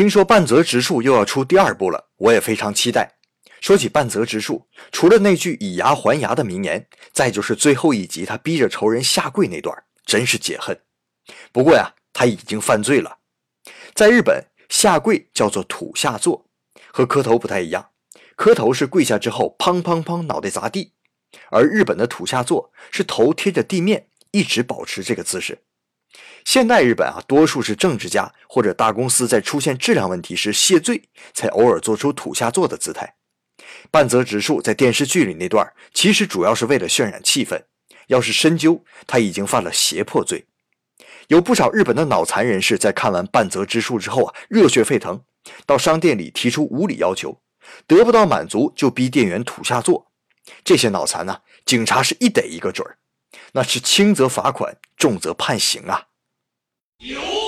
听说半泽直树又要出第二部了，我也非常期待。说起半泽直树，除了那句以牙还牙的名言，再就是最后一集他逼着仇人下跪那段，真是解恨。不过呀，他已经犯罪了。在日本，下跪叫做土下座，和磕头不太一样。磕头是跪下之后砰砰砰脑袋砸地，而日本的土下座是头贴着地面，一直保持这个姿势。现代日本啊，多数是政治家或者大公司在出现质量问题时谢罪，才偶尔做出土下座的姿态。半泽直树在电视剧里那段，其实主要是为了渲染气氛。要是深究，他已经犯了胁迫罪。有不少日本的脑残人士在看完半泽直树之后啊，热血沸腾，到商店里提出无理要求，得不到满足就逼店员土下座。这些脑残呢，警察是一逮一个准儿，那是轻则罚款，重则判刑啊。有。